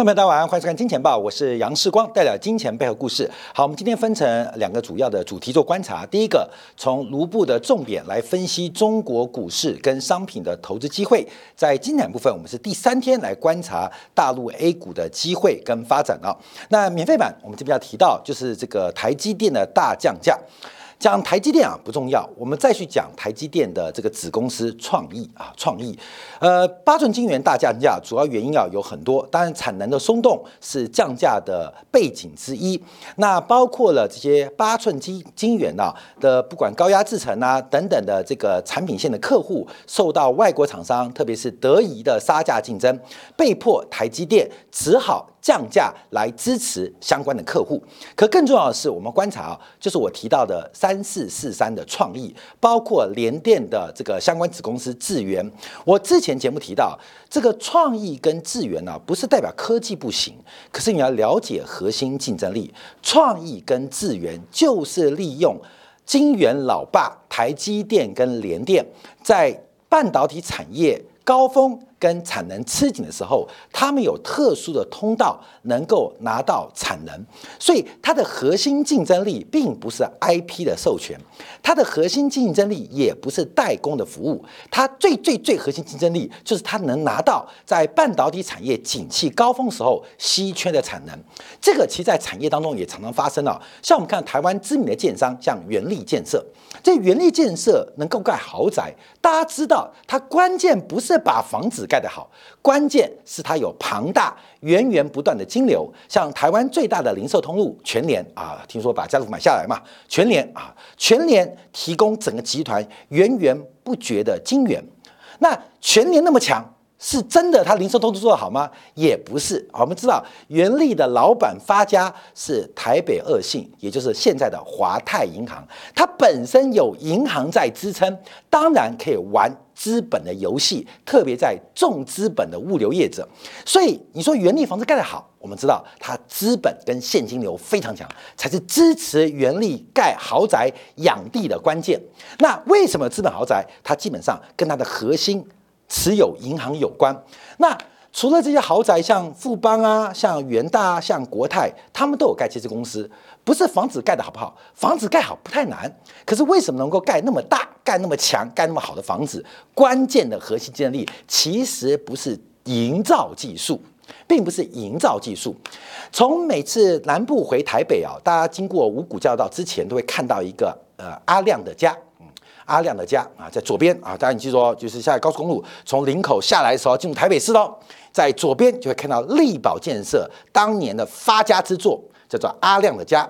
朋友们，大家晚上欢迎收看《金钱报》，我是杨世光，带来金钱背后故事。好，我们今天分成两个主要的主题做观察。第一个，从卢布的重点来分析中国股市跟商品的投资机会。在今天部分，我们是第三天来观察大陆 A 股的机会跟发展啊。那免费版，我们这边要提到就是这个台积电的大降价。讲台积电啊不重要，我们再去讲台积电的这个子公司创意啊，创意，呃，八寸晶圆大降价，主要原因啊有很多，当然产能的松动是降价的背景之一。那包括了这些八寸晶晶圆啊的，不管高压制程啊等等的这个产品线的客户，受到外国厂商，特别是德仪的杀价竞争，被迫台积电只好。降价来支持相关的客户，可更重要的是，我们观察啊，就是我提到的三四四三的创意，包括联电的这个相关子公司智源。我之前节目提到，这个创意跟智源呢，不是代表科技不行，可是你要了解核心竞争力，创意跟智源就是利用晶圆老爸台积电跟联电在半导体产业高峰。跟产能吃紧的时候，他们有特殊的通道能够拿到产能，所以它的核心竞争力并不是 IP 的授权，它的核心竞争力也不是代工的服务，它最最最核心竞争力就是它能拿到在半导体产业景气高峰时候稀缺的产能。这个其实在产业当中也常常发生了，像我们看台湾知名的建商，像元力建设，这元力建设能够盖豪宅，大家知道它关键不是把房子。盖得好，关键是它有庞大源源不断的金流，像台湾最大的零售通路全联啊，听说把家乐福买下来嘛，全联啊，全联提供整个集团源源不绝的金源，那全联那么强。是真的，他零售通路做得好吗？也不是。我们知道，元利的老板发家是台北二信，也就是现在的华泰银行，它本身有银行在支撑，当然可以玩资本的游戏，特别在重资本的物流业者。所以你说元利房子盖得好，我们知道它资本跟现金流非常强，才是支持元利盖豪宅养地的关键。那为什么资本豪宅？它基本上跟它的核心。持有银行有关，那除了这些豪宅，像富邦啊、像元大啊、像国泰，他们都有盖这些公司。不是房子盖的好不好？房子盖好不太难，可是为什么能够盖那么大、盖那么强、盖那么好的房子？关键的核心竞争力其实不是营造技术，并不是营造技术。从每次南部回台北啊，大家经过五股交道之前，都会看到一个呃阿亮的家。阿亮的家啊，在左边啊，大家你记住哦，就是下高速公路从林口下来的时候，进入台北市喽，在左边就会看到力宝建设当年的发家之作，叫做阿亮的家。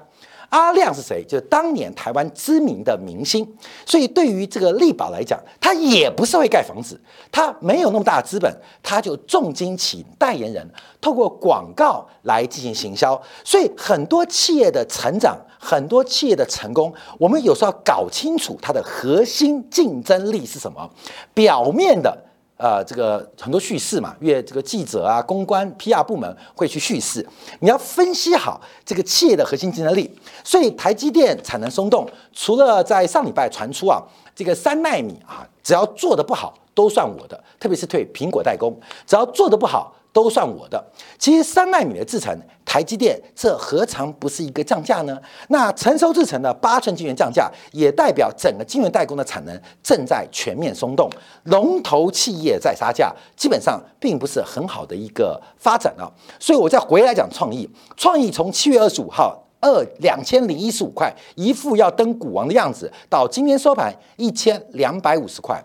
阿亮是谁？就是当年台湾知名的明星。所以对于这个力宝来讲，他也不是会盖房子，他没有那么大的资本，他就重金请代言人，透过广告来进行行销。所以很多企业的成长，很多企业的成功，我们有时候要搞清楚它的核心竞争力是什么。表面的。呃，这个很多叙事嘛，因为这个记者啊、公关、PR 部门会去叙事，你要分析好这个企业的核心竞争力。所以台积电产能松动，除了在上礼拜传出啊，这个三纳米啊，只要做的不好都算我的，特别是对苹果代工，只要做的不好。都算我的。其实三纳米的制程，台积电这何尝不是一个降价呢？那成熟制程的八寸晶圆降价，也代表整个晶圆代工的产能正在全面松动，龙头企业在杀价，基本上并不是很好的一个发展啊。所以我再回来讲创意，创意从七月二十五号二两千零一十五块，一副要登股王的样子，到今天收盘一千两百五十块，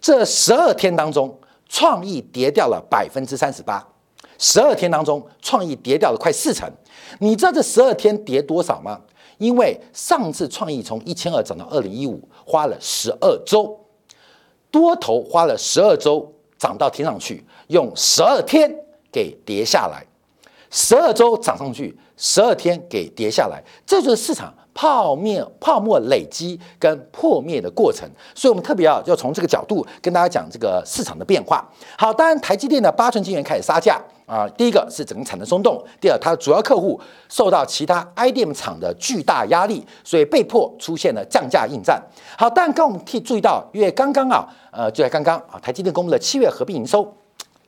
这十二天当中。创意跌掉了百分之三十八，十二天当中，创意跌掉了快四成。你知道这十二天跌多少吗？因为上次创意从一千二涨到二零一五，花了十二周，多头花了十二周涨到天上去，用十二天给跌下来，十二周涨上去，十二天给跌下来，这就是市场。泡面泡沫累积跟破灭的过程，所以我们特别要要从这个角度跟大家讲这个市场的变化。好，当然台积电的八寸晶圆开始杀价啊，第一个是整个产能松动，第二它的主要客户受到其他 IDM 厂的巨大压力，所以被迫出现了降价应战。好，但刚我们可以注意到，因为刚刚啊，呃，就在刚刚啊，台积电公布了七月合并营收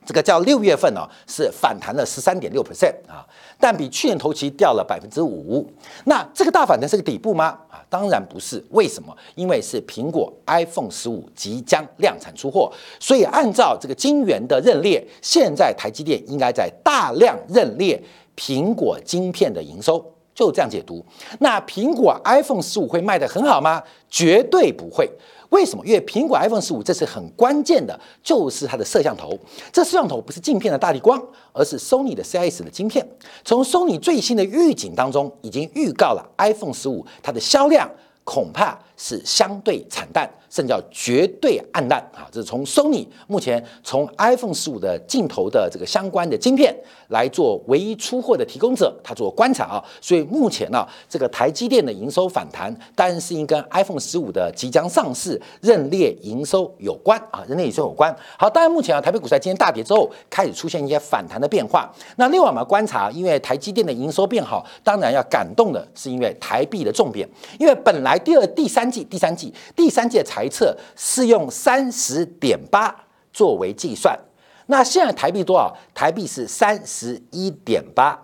这个叫六月份呢是反弹了十三点六 percent 啊，但比去年同期掉了百分之五。那这个大反弹是个底部吗？当然不是。为什么？因为是苹果 iPhone 十五即将量产出货，所以按照这个晶圆的认列，现在台积电应该在大量认列苹果晶片的营收。就这样解读。那苹果 iPhone 十五会卖得很好吗？绝对不会。为什么？因为苹果 iPhone 十五这次很关键的，就是它的摄像头。这摄像头不是镜片的大力光，而是 Sony 的 CIS 的晶片。从 Sony 最新的预警当中，已经预告了 iPhone 十五它的销量恐怕是相对惨淡。甚至叫绝对暗淡啊！这是从 Sony 目前从 iPhone 十五的镜头的这个相关的晶片来做唯一出货的提供者，他做观察啊。所以目前呢，这个台积电的营收反弹，当然是因跟 iPhone 十五的即将上市认列营收有关啊，认列营收有关。好，当然目前啊，台北股市在今天大跌之后，开始出现一些反弹的变化。那另外我们观察，因为台积电的营收变好，当然要感动的是因为台币的重贬，因为本来第二、第三季、第三季、第三季的财。测是用三十点八作为计算，那现在台币多少？台币是三十一点八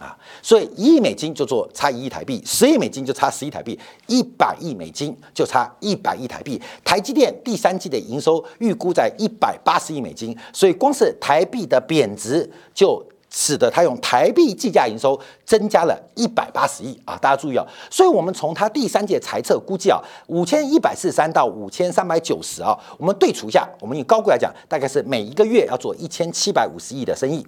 啊，所以一亿美金就做差一亿台币，十亿美金就差十亿台币，一百亿美金就差一百亿台币。台积电第三季的营收预估在一百八十亿美金，所以光是台币的贬值就。使得它用台币计价营收增加了一百八十亿啊！大家注意啊，所以我们从它第三届财测估计啊，五千一百四十三到五千三百九十啊，我们对除一下，我们以高估来讲，大概是每一个月要做一千七百五十亿的生意，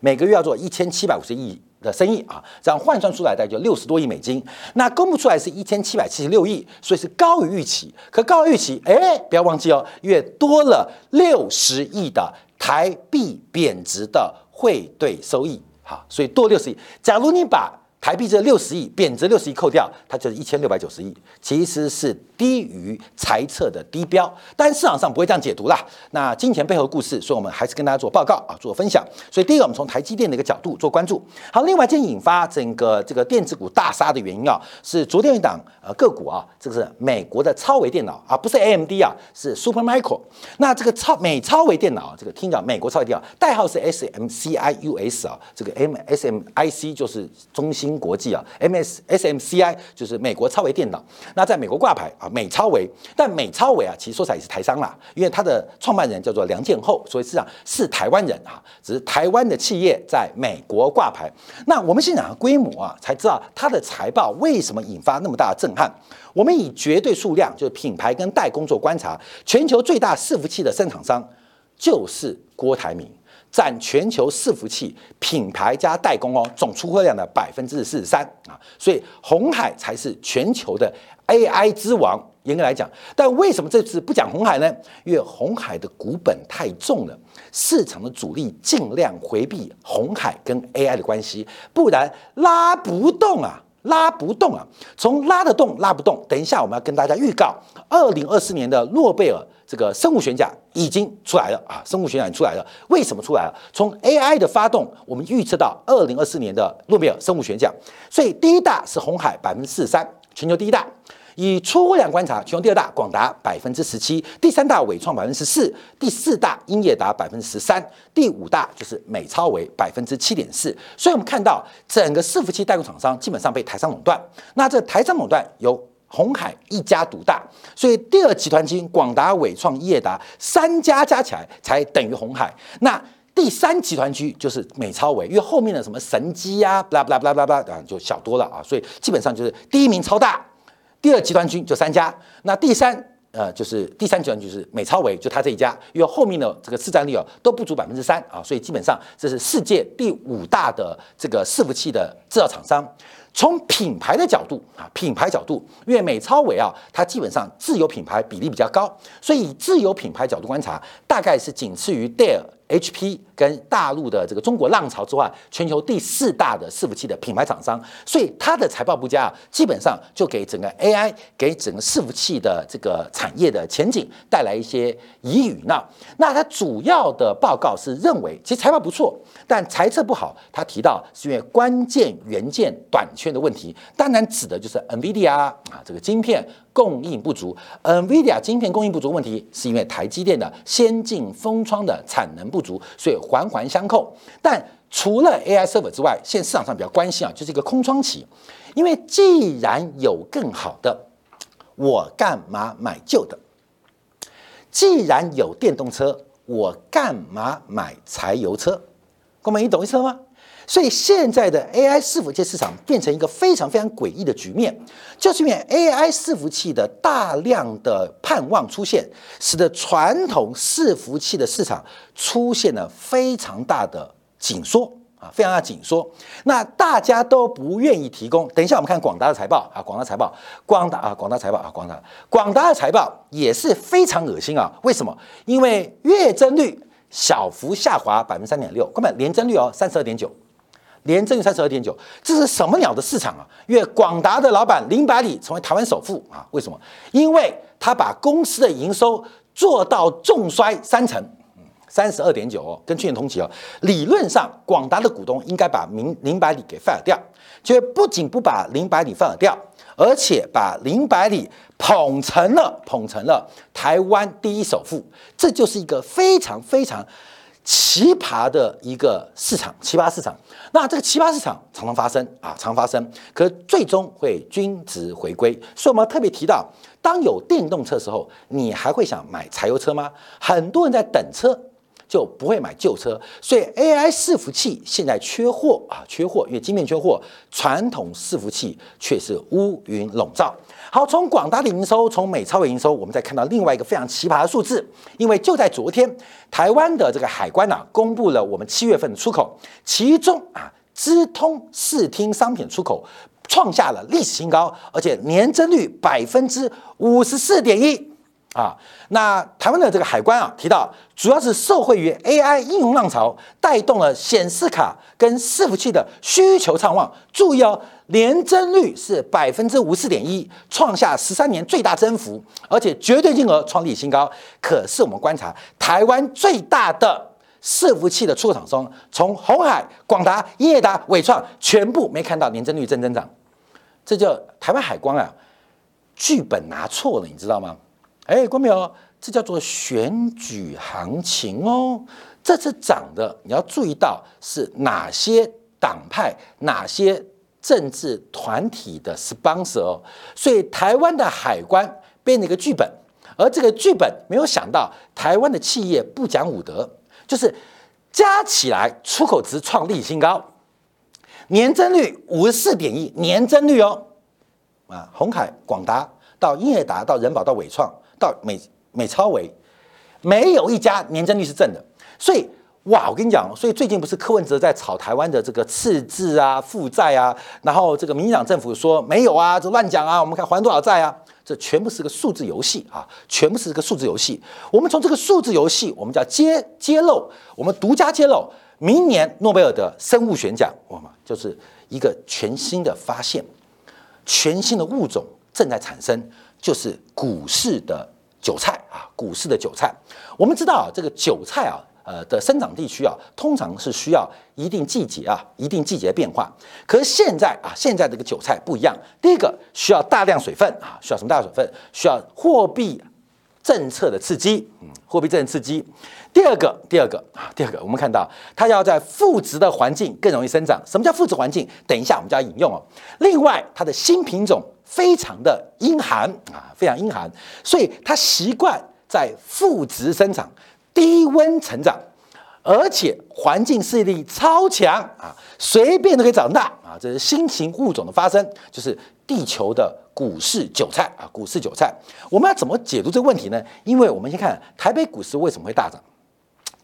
每个月要做一千七百五十亿的生意啊，这样换算出来大概就六十多亿美金。那公布出来是一千七百七十六亿，所以是高于预期。可高于预期，哎，不要忘记哦，越多了六十亿的台币贬值的。汇兑收益，好，所以多六十亿。假如你把台币这六十亿贬值六十亿扣掉，它就是一千六百九十亿，其实是低于猜测的低标，但市场上不会这样解读啦。那金钱背后故事，所以我们还是跟大家做报告啊，做分享。所以第一个，我们从台积电的一个角度做关注。好，另外一件引发整个这个电子股大杀的原因啊，是昨天一档呃个股啊，这个是美国的超微电脑啊，不是 AMD 啊，是 Supermicro。那这个超美超微电脑，这个听讲美国超微电脑代号是 SMCIUS 啊，这个 MSMIC 就是中芯。国际啊，MS SMCI 就是美国超微电脑，那在美国挂牌啊，美超微，但美超微啊，其实说起来也是台商啦，因为它的创办人叫做梁建厚，所以实际上是台湾人啊，只是台湾的企业在美国挂牌。那我们先讲规模啊，才知道它的财报为什么引发那么大的震撼。我们以绝对数量，就是品牌跟代工做观察，全球最大伺服器的生产商就是郭台铭。占全球伺服器品牌加代工哦总出货量的百分之四十三啊，所以红海才是全球的 AI 之王。严格来讲，但为什么这次不讲红海呢？因为红海的股本太重了，市场的主力尽量回避红海跟 AI 的关系，不然拉不动啊，拉不动啊。从拉得动拉不动，等一下我们要跟大家预告，二零二四年的诺贝尔。这个生物学奖已经出来了啊！生物学奖出来了，为什么出来了？从 AI 的发动，我们预测到二零二四年的诺贝尔生物学奖，所以第一大是红海百分之四十三，全球第一大。以出货量观察，其中第二大广达百分之十七，第三大伟创百分之十四，第四大英业达百分之十三，第五大就是美超维百分之七点四。所以我们看到整个伺服器代工厂商基本上被台商垄断。那这台商垄断由红海一家独大，所以第二集团军广达、伟创、业达三家加起来才等于红海。那第三集团区就是美超伟，因为后面的什么神机呀，巴拉巴拉巴拉巴拉啊，就小多了啊。所以基本上就是第一名超大，第二集团军就三家，那第三。呃，就是第三集团军是美超维，就他这一家，因为后面的这个市占率啊都不足百分之三啊，所以基本上这是世界第五大的这个伺服器的制造厂商。从品牌的角度啊，品牌角度，因为美超伟啊，它基本上自有品牌比例比较高，所以以自有品牌角度观察，大概是仅次于戴尔。HP 跟大陆的这个中国浪潮之外，全球第四大的伺服器的品牌厂商，所以它的财报不佳，基本上就给整个 AI、给整个伺服器的这个产业的前景带来一些疑语。那那它主要的报告是认为，其实财报不错，但财测不好。他提到是因为关键元件短缺。的问题，当然指的就是 NVIDIA 啊这个晶片供应不足。NVIDIA 晶片供应不足问题，是因为台积电的先进封窗的产能不足，所以环环相扣。但除了 AI server 之外，现在市场上比较关心啊，就是一个空窗期，因为既然有更好的，我干嘛买旧的？既然有电动车，我干嘛买柴油车？哥们，你懂意思吗？所以现在的 AI 伺服器市场变成一个非常非常诡异的局面，就是因为 AI 伺服器的大量的盼望出现，使得传统伺服器的市场出现了非常大的紧缩啊，非常大紧缩。那大家都不愿意提供。等一下我们看广达的财报啊，广达财报，广达啊，广达财报啊，广达，广达的财报也是非常恶心啊。为什么？因为月增率小幅下滑百分之三点六，根本年增率哦三十二点九。年增三十二点九，这是什么鸟的市场啊？因为广达的老板林百里成为台湾首富啊？为什么？因为他把公司的营收做到重衰三成，三十二点九，跟去年同期哦。理论上，广达的股东应该把林林百里给 fire 掉，却不仅不把林百里 fire 掉，而且把林百里捧成了捧成了台湾第一首富，这就是一个非常非常。奇葩的一个市场，奇葩市场。那这个奇葩市场常常发生啊，常发生，可最终会均值回归。所以我们特别提到，当有电动车的时候，你还会想买柴油车吗？很多人在等车。就不会买旧车，所以 AI 伺服器现在缺货啊，缺货，因为晶片缺货，传统伺服器却是乌云笼罩。好，从广大的营收，从美超的营收，我们再看到另外一个非常奇葩的数字，因为就在昨天，台湾的这个海关呐，公布了我们七月份的出口，其中啊，资通视听商品出口创下了历史新高，而且年增率百分之五十四点一。啊，那台湾的这个海关啊提到，主要是受惠于 AI 应用浪潮，带动了显示卡跟伺服器的需求畅旺。注意哦，年增率是百分之五四点一，创下十三年最大增幅，而且绝对金额创历史新高。可是我们观察台湾最大的伺服器的出口厂商，从红海、广达、业达、伟创，全部没看到年增率正增长。这叫台湾海关啊，剧本拿错了，你知道吗？哎，关没有？这叫做选举行情哦。这次涨的，你要注意到是哪些党派、哪些政治团体的 sponsor 哦。所以台湾的海关编了一个剧本，而这个剧本没有想到，台湾的企业不讲武德，就是加起来出口值创历史新高，年增率五十四点一，年增率哦。啊，红海、广达到英业达到人保到伟创。到美美超维，没有一家年增率是正的，所以哇，我跟你讲，所以最近不是柯文哲在炒台湾的这个赤字啊、负债啊，然后这个民进党政府说没有啊，这乱讲啊，我们看还多少债啊，这全部是个数字游戏啊，全部是个数字游戏。我们从这个数字游戏，我们叫揭揭露，我们独家揭露，明年诺贝尔的生物学奖，我们就是一个全新的发现，全新的物种正在产生。就是股市的韭菜啊，股市的韭菜。我们知道啊，这个韭菜啊，呃的生长地区啊，通常是需要一定季节啊，一定季节变化。可是现在啊，现在这个韭菜不一样。第一个需要大量水分啊，需要什么大量水分？需要货币政策的刺激，嗯，货币政策刺激。第二个，第二个啊，第二个，我们看到它要在负值的环境更容易生长。什么叫负值环境？等一下我们就要引用哦。另外，它的新品种。非常的阴寒啊，非常阴寒，所以它习惯在负值生长、低温成长，而且环境适应力超强啊，随便都可以长大啊。这是新型物种的发生，就是地球的股市韭菜啊，股市韭菜。我们要怎么解读这个问题呢？因为我们先看台北股市为什么会大涨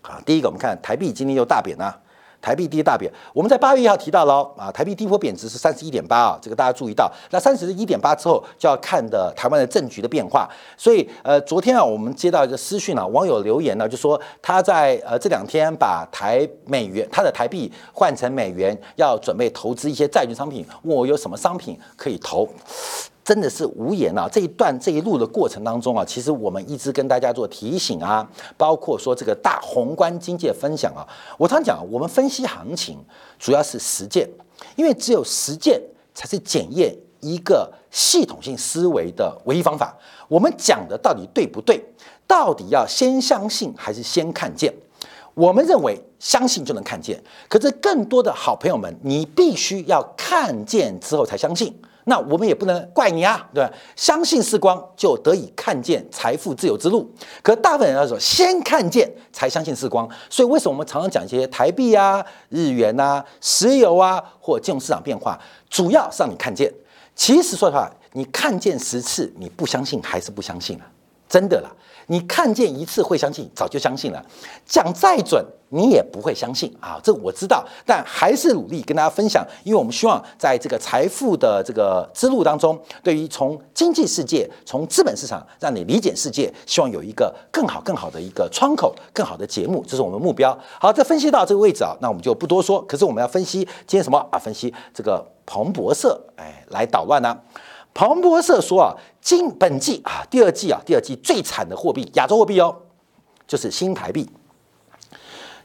啊？第一个，我们看台币今天又大贬了。台币跌大贬，我们在八月一号提到了啊，台币低波贬值是三十一点八啊，这个大家注意到。那三十一点八之后就要看的台湾的政局的变化。所以呃，昨天啊，我们接到一个私讯啊，网友留言呢，就说他在呃这两天把台美元他的台币换成美元，要准备投资一些债券商品，问我有什么商品可以投。真的是无言啊！这一段这一路的过程当中啊，其实我们一直跟大家做提醒啊，包括说这个大宏观经济的分享啊。我常讲，我们分析行情主要是实践，因为只有实践才是检验一个系统性思维的唯一方法。我们讲的到底对不对？到底要先相信还是先看见？我们认为相信就能看见，可是更多的好朋友们，你必须要看见之后才相信。那我们也不能怪你啊，对吧？相信是光，就得以看见财富自由之路。可大部分人要说，先看见才相信是光。所以为什么我们常常讲一些台币啊、日元啊、石油啊，或金融市场变化，主要是让你看见。其实说实话，你看见十次，你不相信还是不相信了，真的啦。你看见一次会相信，早就相信了。讲再准，你也不会相信啊！这我知道，但还是努力跟大家分享，因为我们希望在这个财富的这个之路当中，对于从经济世界、从资本市场让你理解世界，希望有一个更好、更好的一个窗口、更好的节目，这是我们目标。好，这分析到这个位置啊，那我们就不多说。可是我们要分析今天什么啊？分析这个彭博社，哎，来捣乱呢？彭博社说啊，今本季啊，第二季啊，第二季最惨的货币，亚洲货币哦，就是新台币。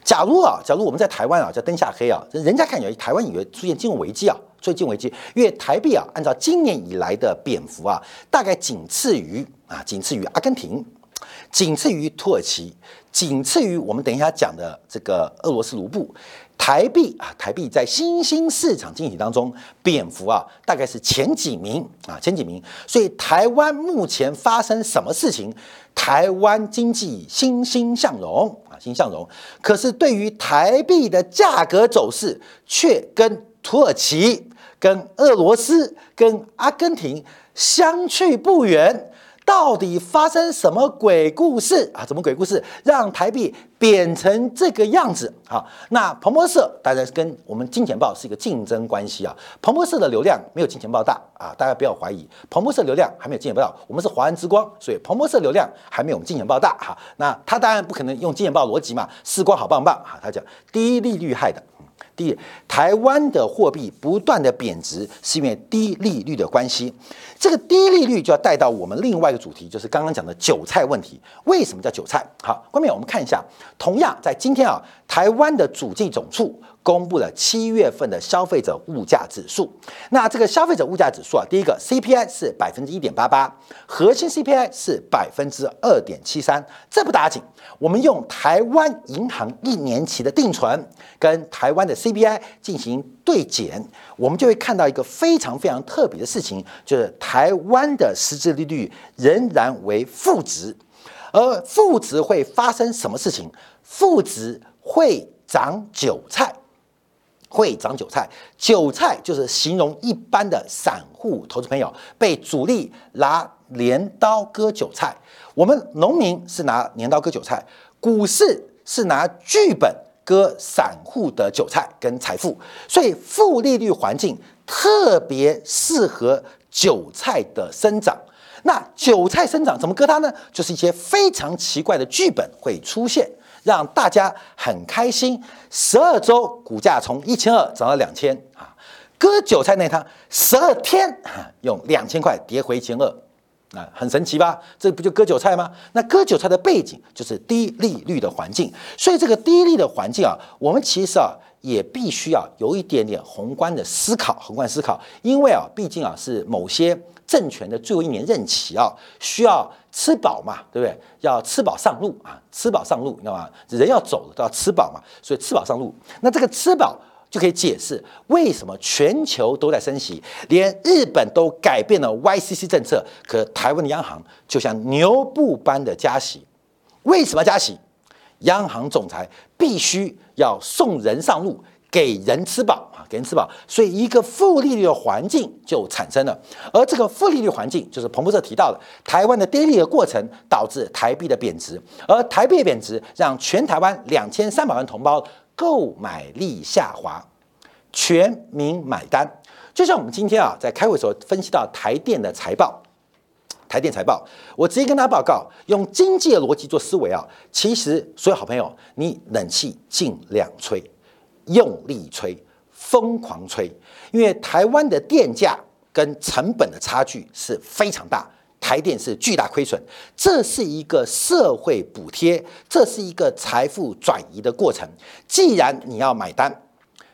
假如啊，假如我们在台湾啊，叫灯下黑啊，人家看起来台湾以为出现金融危机啊，出现金融危机，因为台币啊，按照今年以来的贬幅啊，大概仅次于啊，仅次于阿根廷，仅次于土耳其，仅次于我们等一下讲的这个俄罗斯卢布。台币啊，台币在新兴市场经济体当中贬幅啊，大概是前几名啊，前几名。所以台湾目前发生什么事情？台湾经济欣欣向荣啊，欣欣向荣。可是对于台币的价格走势，却跟土耳其、跟俄罗斯、跟阿根廷相去不远。到底发生什么鬼故事啊？什么鬼故事让台币贬成这个样子？好，那彭博社当然跟我们金钱报是一个竞争关系啊。彭博社的流量没有金钱报大啊，大家不要怀疑，彭博社流量还没有金钱报。我们是华安之光，所以彭博社流量还没有我们金钱报大哈。那他当然不可能用金钱报逻辑嘛，视光好棒棒哈。他讲低利率害的。第一，台湾的货币不断的贬值，是因为低利率的关系。这个低利率就要带到我们另外一个主题，就是刚刚讲的韭菜问题。为什么叫韭菜？好，关面我们看一下，同样在今天啊，台湾的主计总处。公布了七月份的消费者物价指数。那这个消费者物价指数啊，第一个 CPI 是百分之一点八八，核心 CPI 是百分之二点七三。这不打紧，我们用台湾银行一年期的定存跟台湾的 CPI 进行对减，我们就会看到一个非常非常特别的事情，就是台湾的实质利率仍然为负值。而负值会发生什么事情？负值会长韭菜。会长韭菜，韭菜就是形容一般的散户投资朋友被主力拿镰刀割韭菜。我们农民是拿镰刀割韭菜，股市是拿剧本割散户的韭菜跟财富。所以负利率环境特别适合韭菜的生长。那韭菜生长怎么割它呢？就是一些非常奇怪的剧本会出现。让大家很开心，十二周股价从一千二涨到两千啊，割韭菜那趟十二天用两千块跌回一千二啊，很神奇吧？这不就割韭菜吗？那割韭菜的背景就是低利率的环境，所以这个低利的环境啊，我们其实啊也必须要有一点点宏观的思考，宏观思考，因为啊，毕竟啊是某些。政权的最后一年任期啊，需要吃饱嘛，对不对？要吃饱上路啊，吃饱上路，你知道吗？人要走了都要吃饱嘛，所以吃饱上路。那这个吃饱就可以解释为什么全球都在升息，连日本都改变了 YCC 政策，可台湾的央行就像牛步般的加息。为什么加息？央行总裁必须要送人上路。给人吃饱，给人吃饱，所以一个负利率的环境就产生了。而这个负利率环境，就是彭博社提到的，台湾的低利的过程导致台币的贬值，而台币的贬值让全台湾两千三百万同胞购买力下滑，全民买单。就像我们今天啊，在开会时候分析到台电的财报，台电财报，我直接跟大家报告，用经济的逻辑做思维啊，其实所有好朋友，你冷气尽量吹。用力吹，疯狂吹，因为台湾的电价跟成本的差距是非常大，台电是巨大亏损，这是一个社会补贴，这是一个财富转移的过程。既然你要买单，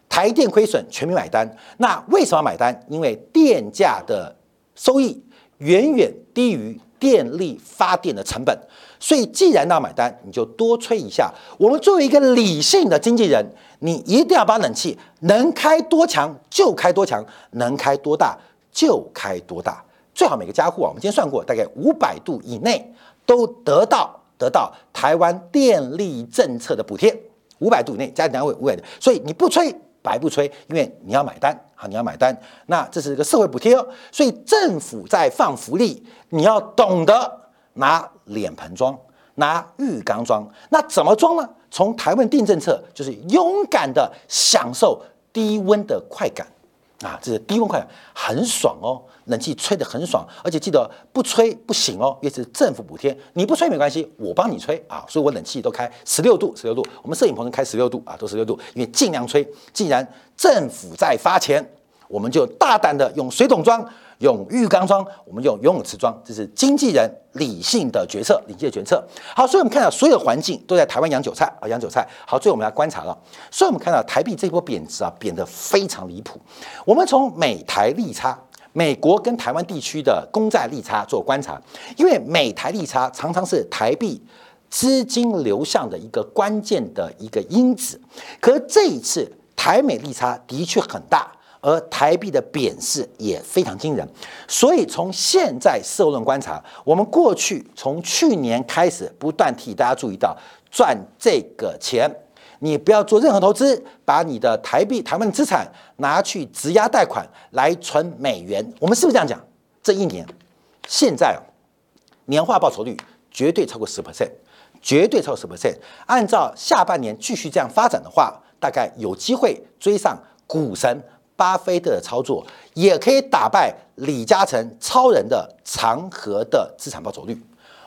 台电亏损，全民买单。那为什么买单？因为电价的收益远远低于电力发电的成本，所以既然要买单，你就多吹一下。我们作为一个理性的经纪人，你一定要把冷气能开多强就开多强，能开多大就开多大。最好每个家户啊，我们今天算过，大概五百度以内都得到得到台湾电力政策的补贴。五百度以内家庭单位五百度，所以你不吹白不吹，因为你要买单啊，你要买单。那这是一个社会补贴哦，所以政府在放福利，你要懂得拿脸盆装，拿浴缸装。那怎么装呢？从台湾定政策就是勇敢的享受低温的快感。啊，这是低温快很爽哦，冷气吹得很爽，而且记得不吹不行哦，因为是政府补贴，你不吹没关系，我帮你吹啊，所以我冷气都开十六度，十六度，我们摄影棚开十六度啊，都十六度，因为尽量吹。既然政府在发钱，我们就大胆的用水桶装。用浴缸装，我们用游泳池装，这是经纪人理性的决策，理性的决策。好，所以我们看到所有环境都在台湾养韭菜啊，养韭菜。好，最后我们来观察了，所以我们看到台币这波贬值啊，贬得非常离谱。我们从美台利差，美国跟台湾地区的公债利差做观察，因为美台利差常常是台币资金流向的一个关键的一个因子。可这一次台美利差的确很大。而台币的贬势也非常惊人，所以从现在社论观察，我们过去从去年开始不断替大家注意到赚这个钱，你不要做任何投资，把你的台币、台湾资产拿去质押贷款来存美元，我们是不是这样讲？这一年，现在年化报酬率绝对超过十 percent，绝对超过十 percent。按照下半年继续这样发展的话，大概有机会追上股神。巴菲特的操作也可以打败李嘉诚超人的长河的资产报酬率。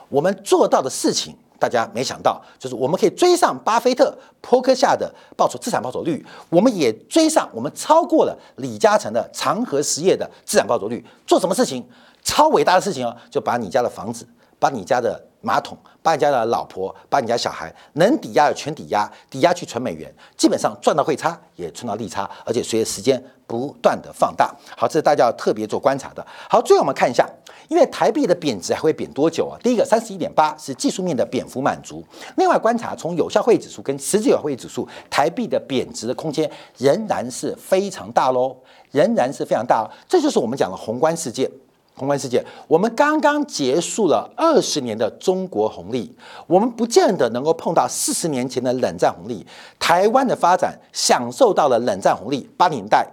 我们做到的事情，大家没想到，就是我们可以追上巴菲特坡克下的报酬资产报酬率，我们也追上，我们超过了李嘉诚的长河实业的资产报酬率。做什么事情？超伟大的事情哦，就把你家的房子，把你家的。马桶，把你家的老婆，把你家小孩能抵押的全抵押，抵押去存美元，基本上赚到汇差，也存到利差，而且随着时间不断的放大。好，这是大家要特别做观察的。好，最后我们看一下，因为台币的贬值还会贬多久啊？第一个三十一点八是技术面的贬幅满足，另外观察从有效会议指数跟实际有效会议指数，台币的贬值的空间仍然是非常大喽，仍然是非常大。这就是我们讲的宏观世界。宏观世界，我们刚刚结束了二十年的中国红利，我们不见得能够碰到四十年前的冷战红利。台湾的发展享受到了冷战红利，八年代、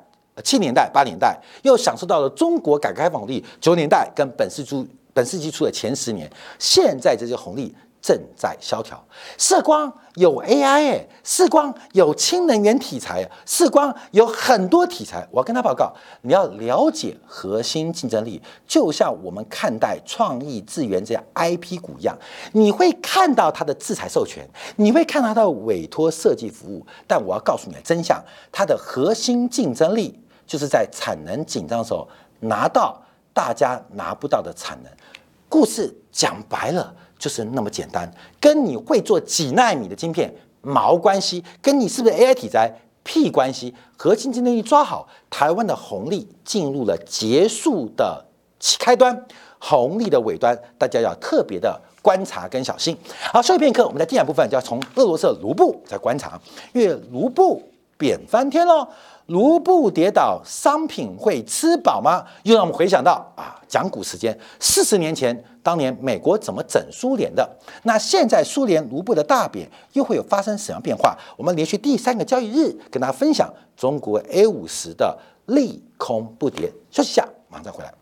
七年代、八年代，又享受到了中国改革开放红利，九年代跟本世纪本世纪初的前十年，现在这些红利。正在萧条，视光有 AI 哎，视光有氢能源题材，视光有很多题材。我要跟他报告，你要了解核心竞争力，就像我们看待创意资源这样 IP 股一样，你会看到它的制裁授权，你会看到它的委托设计服务。但我要告诉你的真相，它的核心竞争力就是在产能紧张的时候拿到大家拿不到的产能。故事讲白了。就是那么简单，跟你会做几纳米的晶片毛关系，跟你是不是 AI 题材屁关系。核心竞争力抓好，台湾的红利进入了结束的开端，红利的尾端，大家要特别的观察跟小心。好，休息片刻，我们在第二部分就要从俄罗斯卢布在观察，因为卢布贬翻天了。卢布跌倒，商品会吃饱吗？又让我们回想到啊，讲古时间，四十年前，当年美国怎么整苏联的？那现在苏联卢布的大贬，又会有发生什么样变化？我们连续第三个交易日跟大家分享中国 A 五十的利空不跌。休息下，马上再回来。